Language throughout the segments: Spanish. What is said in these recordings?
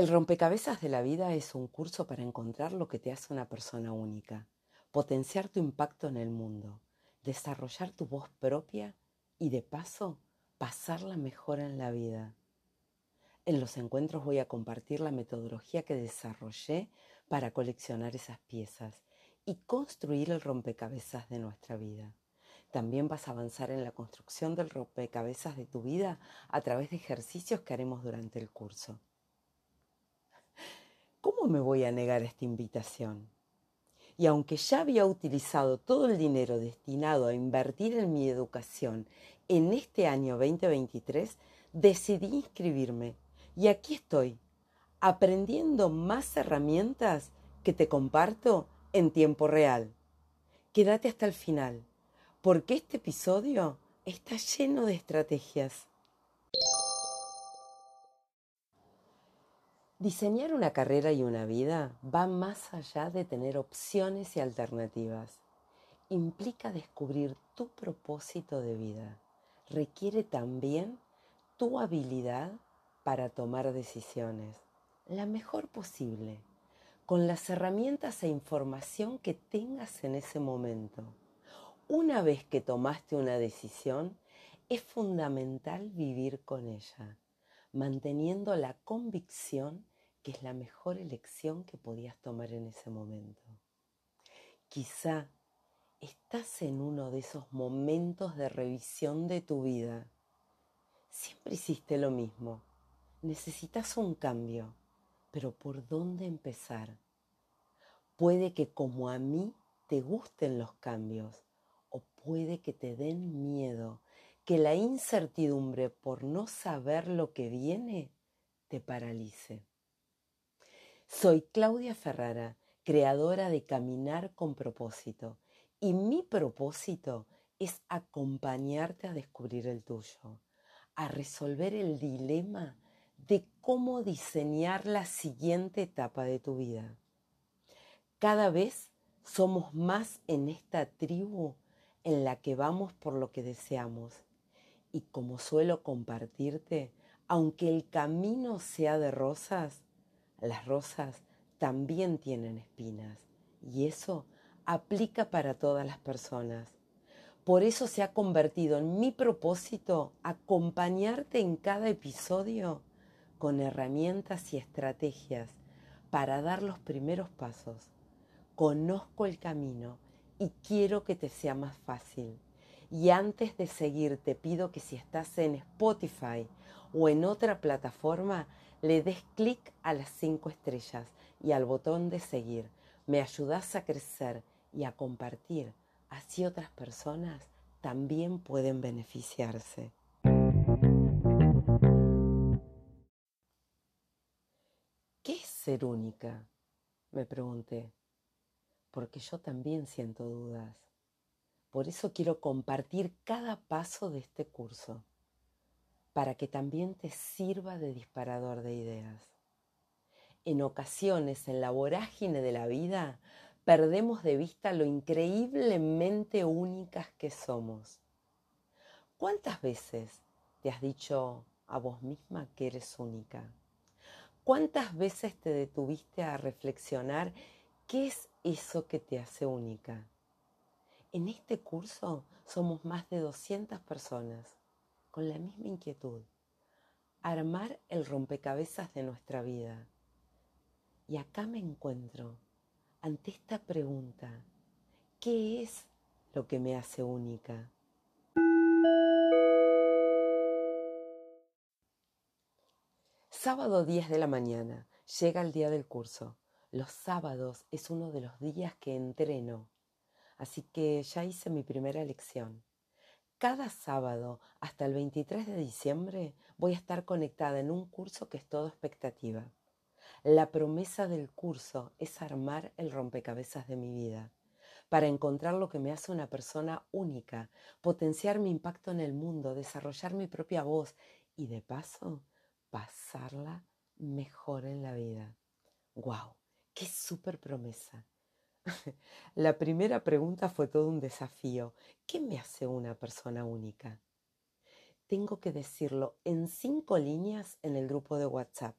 El rompecabezas de la vida es un curso para encontrar lo que te hace una persona única, potenciar tu impacto en el mundo, desarrollar tu voz propia y de paso pasarla mejor en la vida. En los encuentros voy a compartir la metodología que desarrollé para coleccionar esas piezas y construir el rompecabezas de nuestra vida. También vas a avanzar en la construcción del rompecabezas de tu vida a través de ejercicios que haremos durante el curso. ¿Cómo me voy a negar esta invitación? Y aunque ya había utilizado todo el dinero destinado a invertir en mi educación en este año 2023, decidí inscribirme. Y aquí estoy, aprendiendo más herramientas que te comparto en tiempo real. Quédate hasta el final, porque este episodio está lleno de estrategias. Diseñar una carrera y una vida va más allá de tener opciones y alternativas. Implica descubrir tu propósito de vida. Requiere también tu habilidad para tomar decisiones, la mejor posible, con las herramientas e información que tengas en ese momento. Una vez que tomaste una decisión, es fundamental vivir con ella, manteniendo la convicción que es la mejor elección que podías tomar en ese momento. Quizá estás en uno de esos momentos de revisión de tu vida. Siempre hiciste lo mismo. Necesitas un cambio, pero ¿por dónde empezar? Puede que como a mí te gusten los cambios o puede que te den miedo, que la incertidumbre por no saber lo que viene te paralice. Soy Claudia Ferrara, creadora de Caminar con propósito, y mi propósito es acompañarte a descubrir el tuyo, a resolver el dilema de cómo diseñar la siguiente etapa de tu vida. Cada vez somos más en esta tribu en la que vamos por lo que deseamos. Y como suelo compartirte, aunque el camino sea de rosas, las rosas también tienen espinas y eso aplica para todas las personas. Por eso se ha convertido en mi propósito acompañarte en cada episodio con herramientas y estrategias para dar los primeros pasos. Conozco el camino y quiero que te sea más fácil. Y antes de seguir te pido que si estás en Spotify o en otra plataforma, le des clic a las cinco estrellas y al botón de seguir. Me ayudas a crecer y a compartir. Así otras personas también pueden beneficiarse. ¿Qué es ser única? Me pregunté, porque yo también siento dudas. Por eso quiero compartir cada paso de este curso para que también te sirva de disparador de ideas. En ocasiones, en la vorágine de la vida, perdemos de vista lo increíblemente únicas que somos. ¿Cuántas veces te has dicho a vos misma que eres única? ¿Cuántas veces te detuviste a reflexionar qué es eso que te hace única? En este curso somos más de 200 personas con la misma inquietud, armar el rompecabezas de nuestra vida. Y acá me encuentro ante esta pregunta, ¿qué es lo que me hace única? Sábado 10 de la mañana, llega el día del curso. Los sábados es uno de los días que entreno, así que ya hice mi primera lección. Cada sábado hasta el 23 de diciembre voy a estar conectada en un curso que es todo expectativa. La promesa del curso es armar el rompecabezas de mi vida para encontrar lo que me hace una persona única, potenciar mi impacto en el mundo, desarrollar mi propia voz y de paso pasarla mejor en la vida. ¡Wow! ¡Qué súper promesa! La primera pregunta fue todo un desafío. ¿Qué me hace una persona única? Tengo que decirlo en cinco líneas en el grupo de WhatsApp.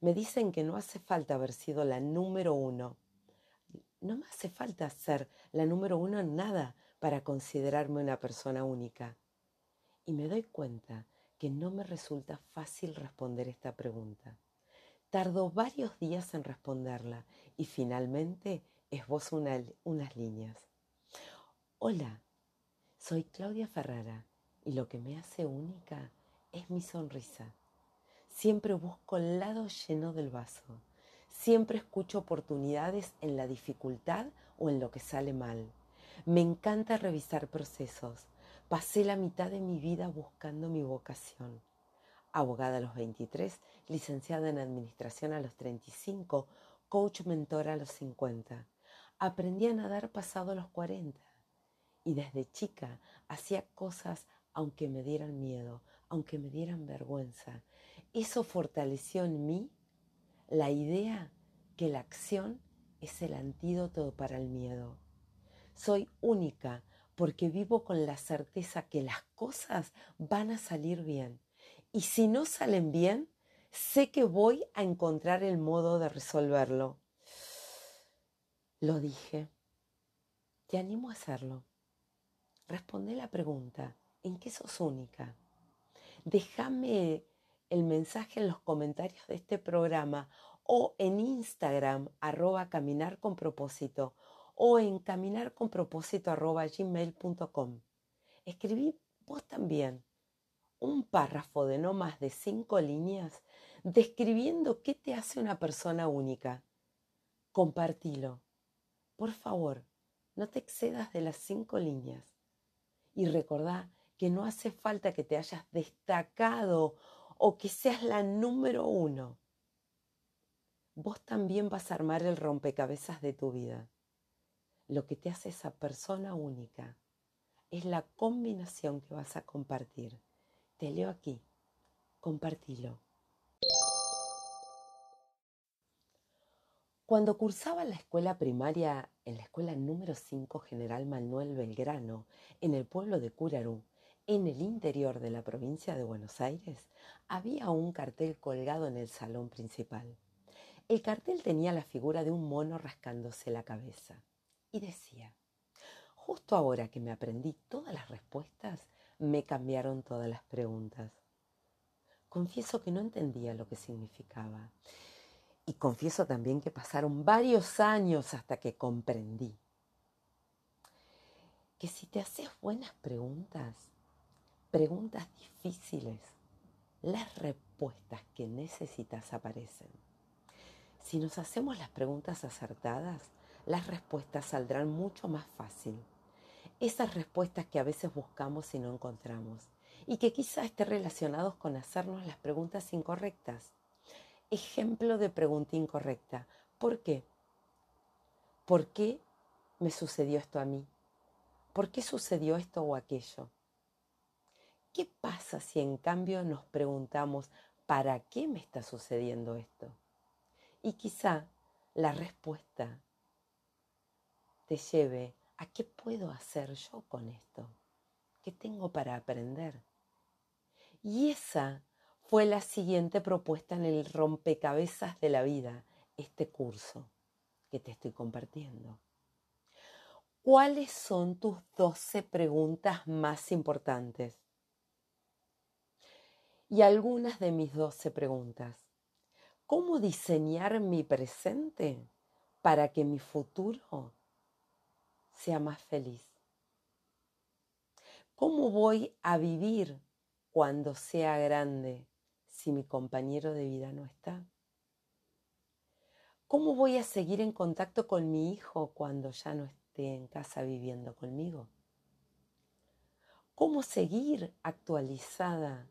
Me dicen que no hace falta haber sido la número uno. No me hace falta ser la número uno en nada para considerarme una persona única. Y me doy cuenta que no me resulta fácil responder esta pregunta. Tardo varios días en responderla y finalmente esbozo unas líneas. Hola, soy Claudia Ferrara y lo que me hace única es mi sonrisa. Siempre busco el lado lleno del vaso. Siempre escucho oportunidades en la dificultad o en lo que sale mal. Me encanta revisar procesos. Pasé la mitad de mi vida buscando mi vocación. Abogada a los 23, licenciada en Administración a los 35, coach mentor a los 50. Aprendí a nadar pasado los 40 y desde chica hacía cosas aunque me dieran miedo, aunque me dieran vergüenza. Eso fortaleció en mí la idea que la acción es el antídoto para el miedo. Soy única porque vivo con la certeza que las cosas van a salir bien. Y si no salen bien, sé que voy a encontrar el modo de resolverlo. Lo dije. Te animo a hacerlo. Responde la pregunta, ¿en qué sos única? Déjame el mensaje en los comentarios de este programa o en Instagram arroba caminar con propósito o en caminarconpropósito arroba gmail.com. Escribí vos también un párrafo de no más de cinco líneas describiendo qué te hace una persona única. Compartilo. Por favor, no te excedas de las cinco líneas. Y recordá que no hace falta que te hayas destacado o que seas la número uno. Vos también vas a armar el rompecabezas de tu vida. Lo que te hace esa persona única es la combinación que vas a compartir. Te leo aquí. Compartilo. Cuando cursaba la escuela primaria en la escuela número 5 General Manuel Belgrano, en el pueblo de Curarú, en el interior de la provincia de Buenos Aires, había un cartel colgado en el salón principal. El cartel tenía la figura de un mono rascándose la cabeza y decía, justo ahora que me aprendí todas las respuestas, me cambiaron todas las preguntas. Confieso que no entendía lo que significaba y confieso también que pasaron varios años hasta que comprendí que si te haces buenas preguntas, preguntas difíciles, las respuestas que necesitas aparecen. Si nos hacemos las preguntas acertadas, las respuestas saldrán mucho más fácil. Esas respuestas que a veces buscamos y no encontramos, y que quizá estén relacionados con hacernos las preguntas incorrectas. Ejemplo de pregunta incorrecta. ¿Por qué? ¿Por qué me sucedió esto a mí? ¿Por qué sucedió esto o aquello? ¿Qué pasa si en cambio nos preguntamos, ¿para qué me está sucediendo esto? Y quizá la respuesta te lleve a qué puedo hacer yo con esto, qué tengo para aprender. Y esa fue la siguiente propuesta en el rompecabezas de la vida, este curso que te estoy compartiendo. ¿Cuáles son tus 12 preguntas más importantes? y algunas de mis doce preguntas. ¿Cómo diseñar mi presente para que mi futuro sea más feliz? ¿Cómo voy a vivir cuando sea grande si mi compañero de vida no está? ¿Cómo voy a seguir en contacto con mi hijo cuando ya no esté en casa viviendo conmigo? ¿Cómo seguir actualizada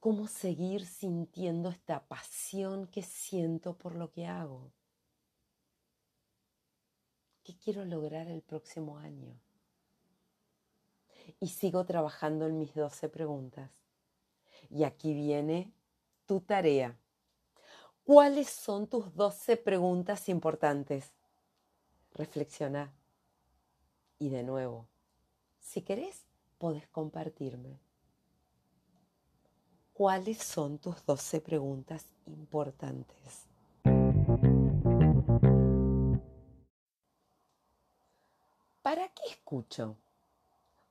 cómo seguir sintiendo esta pasión que siento por lo que hago. ¿Qué quiero lograr el próximo año? Y sigo trabajando en mis 12 preguntas. Y aquí viene tu tarea. ¿Cuáles son tus 12 preguntas importantes? Reflexiona. Y de nuevo, si querés, podés compartirme. cuáles son tus 12 preguntas importantes. ¿Para qué escucho?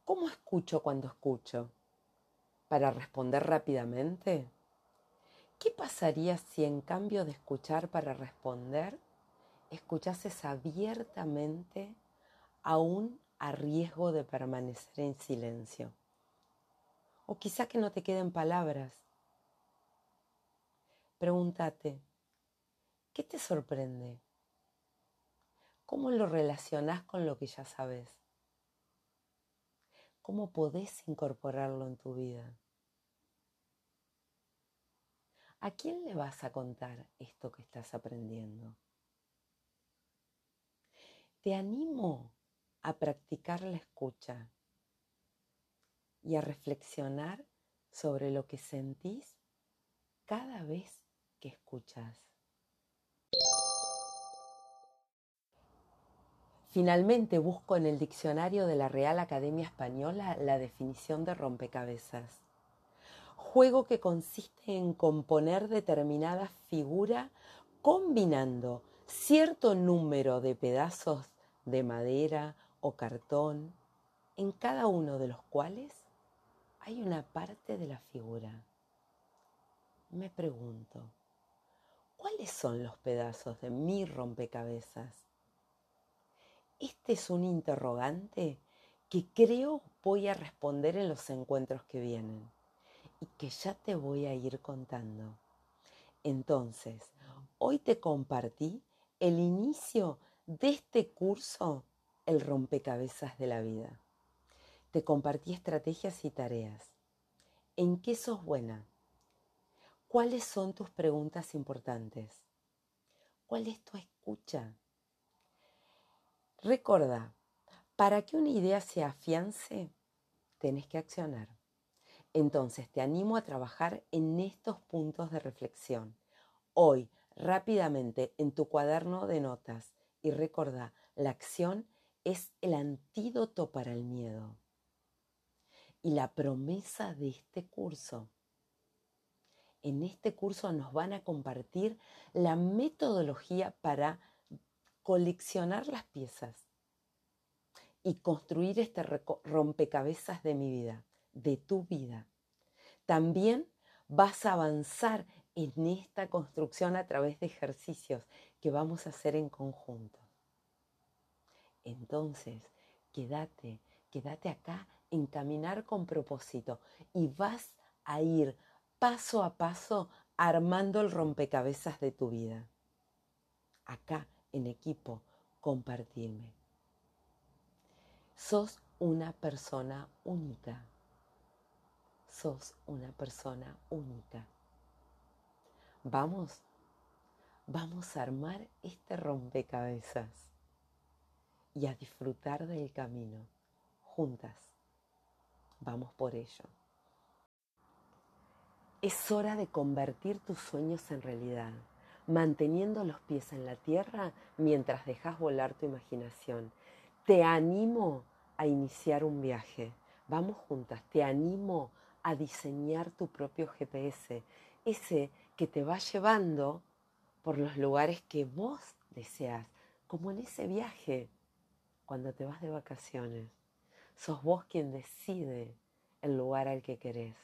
¿Cómo escucho cuando escucho? ¿Para responder rápidamente? ¿Qué pasaría si en cambio de escuchar para responder, escuchases abiertamente aún a riesgo de permanecer en silencio? O quizá que no te queden palabras. Pregúntate, ¿qué te sorprende? ¿Cómo lo relacionás con lo que ya sabes? ¿Cómo podés incorporarlo en tu vida? ¿A quién le vas a contar esto que estás aprendiendo? Te animo a practicar la escucha y a reflexionar sobre lo que sentís cada vez que escuchas. Finalmente busco en el diccionario de la Real Academia Española la definición de rompecabezas juego que consiste en componer determinada figura combinando cierto número de pedazos de madera o cartón, en cada uno de los cuales hay una parte de la figura. Me pregunto, ¿cuáles son los pedazos de mi rompecabezas? Este es un interrogante que creo voy a responder en los encuentros que vienen y que ya te voy a ir contando. Entonces, hoy te compartí el inicio de este curso, el rompecabezas de la vida. Te compartí estrategias y tareas. ¿En qué sos buena? ¿Cuáles son tus preguntas importantes? ¿Cuál es tu escucha? Recuerda, para que una idea se afiance, tenés que accionar. Entonces te animo a trabajar en estos puntos de reflexión. Hoy, rápidamente, en tu cuaderno de notas y recordá, la acción es el antídoto para el miedo. Y la promesa de este curso. En este curso nos van a compartir la metodología para coleccionar las piezas y construir este rompecabezas de mi vida de tu vida. También vas a avanzar en esta construcción a través de ejercicios que vamos a hacer en conjunto. Entonces, quédate, quédate acá en caminar con propósito y vas a ir paso a paso armando el rompecabezas de tu vida. Acá, en equipo, compartirme. Sos una persona única sos una persona única. Vamos, vamos a armar este rompecabezas y a disfrutar del camino juntas. Vamos por ello. Es hora de convertir tus sueños en realidad, manteniendo los pies en la tierra mientras dejas volar tu imaginación. Te animo a iniciar un viaje. Vamos juntas, te animo a diseñar tu propio GPS, ese que te va llevando por los lugares que vos deseas, como en ese viaje cuando te vas de vacaciones. Sos vos quien decide el lugar al que querés,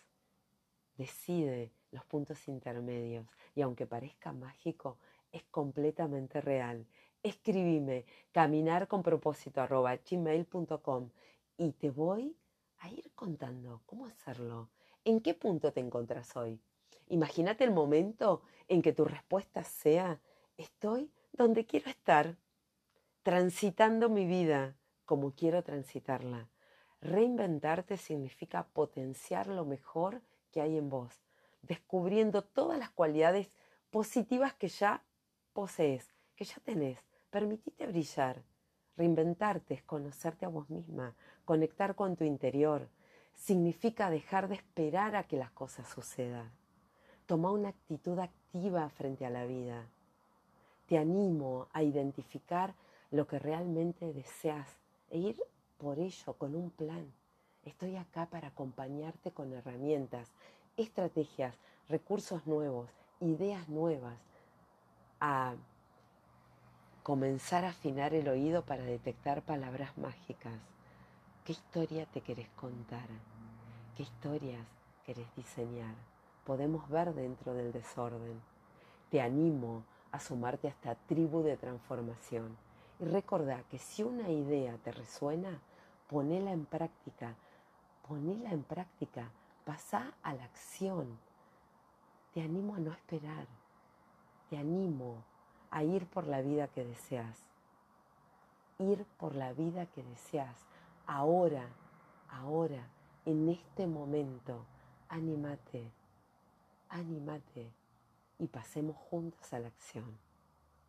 decide los puntos intermedios y aunque parezca mágico, es completamente real. Escribime caminar con propósito gmail.com y te voy a ir contando cómo hacerlo. ¿En qué punto te encontrás hoy? Imagínate el momento en que tu respuesta sea, estoy donde quiero estar, transitando mi vida como quiero transitarla. Reinventarte significa potenciar lo mejor que hay en vos, descubriendo todas las cualidades positivas que ya posees, que ya tenés. Permitite brillar. Reinventarte es conocerte a vos misma, conectar con tu interior. Significa dejar de esperar a que las cosas sucedan. Toma una actitud activa frente a la vida. Te animo a identificar lo que realmente deseas e ir por ello con un plan. Estoy acá para acompañarte con herramientas estrategias, recursos nuevos, ideas nuevas, comenzar a afinar el oído para detectar palabras mágicas. ¿Qué historia te querés contar? ¿Qué historias querés diseñar? Podemos ver dentro del desorden. Te animo a sumarte a esta tribu de transformación. Y recordá que si una idea te resuena, ponela en práctica. Ponela en práctica. Pasá a la acción. Te animo a no esperar. Te animo a ir por la vida que deseas. Ir por la vida que deseas. Ahora, ahora, en este momento, anímate, anímate y pasemos juntos a la acción.